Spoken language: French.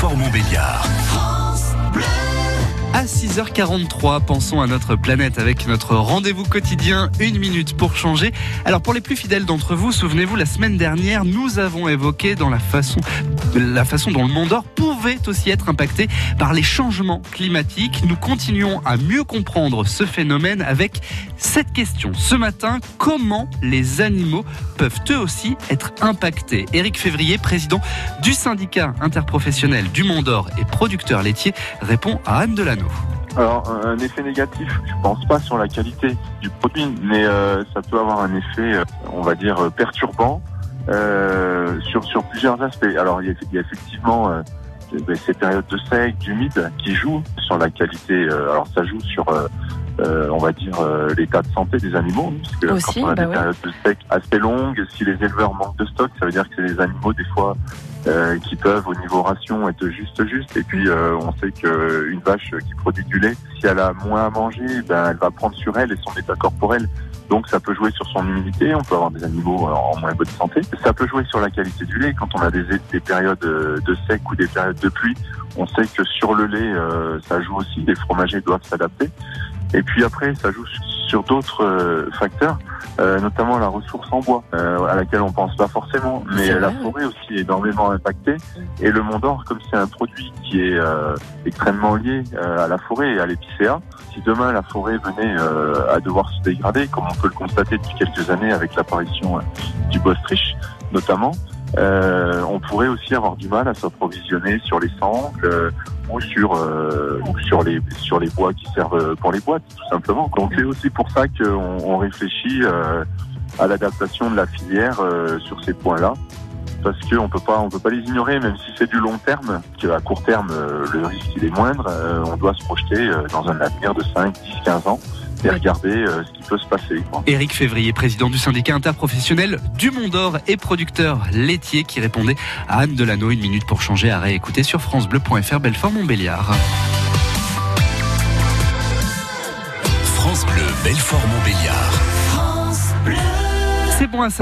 Belfort-Montbéliard. À 6h43, pensons à notre planète avec notre rendez-vous quotidien, une minute pour changer. Alors pour les plus fidèles d'entre vous, souvenez-vous, la semaine dernière, nous avons évoqué dans la façon, la façon dont le Mont d'Or pouvait aussi être impacté par les changements climatiques. Nous continuons à mieux comprendre ce phénomène avec cette question. Ce matin, comment les animaux peuvent eux aussi être impactés? Éric Février, président du syndicat interprofessionnel du Mont d'Or et producteur laitier, répond à Anne Delano. Alors, un effet négatif, je pense pas sur la qualité du produit, mais euh, ça peut avoir un effet, euh, on va dire, euh, perturbant euh, sur, sur plusieurs aspects. Alors, il y a, effectivement euh, ces périodes de sec, d'humide, qui jouent sur la qualité. alors, ça joue sur, on va dire, l'état de santé des animaux, parce que Aussi, quand on a bah des ouais. périodes de sec assez longues, si les éleveurs manquent de stock, ça veut dire que c'est des animaux, des fois, euh, qui peuvent au niveau ration être juste juste et puis euh, on sait qu'une vache qui produit du lait si elle a moins à manger ben elle va prendre sur elle et son état corporel. Donc ça peut jouer sur son immunité. On peut avoir des animaux en moins bonne santé. Ça peut jouer sur la qualité du lait. Quand on a des, des périodes de sec ou des périodes de pluie on sait que sur le lait euh, ça joue aussi. Les fromagers doivent s'adapter et puis après ça joue sur d'autres euh, facteurs euh, notamment la ressource en bois, euh, à laquelle on pense pas forcément, mais la forêt aussi est énormément impactée. Et le Mont d'Or, comme c'est un produit qui est extrêmement lié à la forêt et à l'épicéa, si demain la forêt venait à devoir se dégrader, comme on peut le constater depuis quelques années avec l'apparition du Bostrich notamment, euh, on pourrait aussi avoir du mal à s'approvisionner sur les sangles euh, sur euh, sur les sur les bois qui servent pour les boîtes tout simplement. Donc c'est aussi pour ça qu'on on réfléchit euh, à l'adaptation de la filière euh, sur ces points-là parce qu'on peut pas on peut pas les ignorer même si c'est du long terme qu'à court terme euh, le risque il est moindre euh, on doit se projeter euh, dans un avenir de 5 10 15 ans et regarder euh, ce qui peut se passer quoi. Éric Février, président du syndicat interprofessionnel du Mont d'Or et producteur laitier qui répondait à Anne Delano. Une minute pour changer à réécouter sur francebleu.fr Belfort-Montbéliard. France Bleu, Belfort-Montbéliard. C'est bon à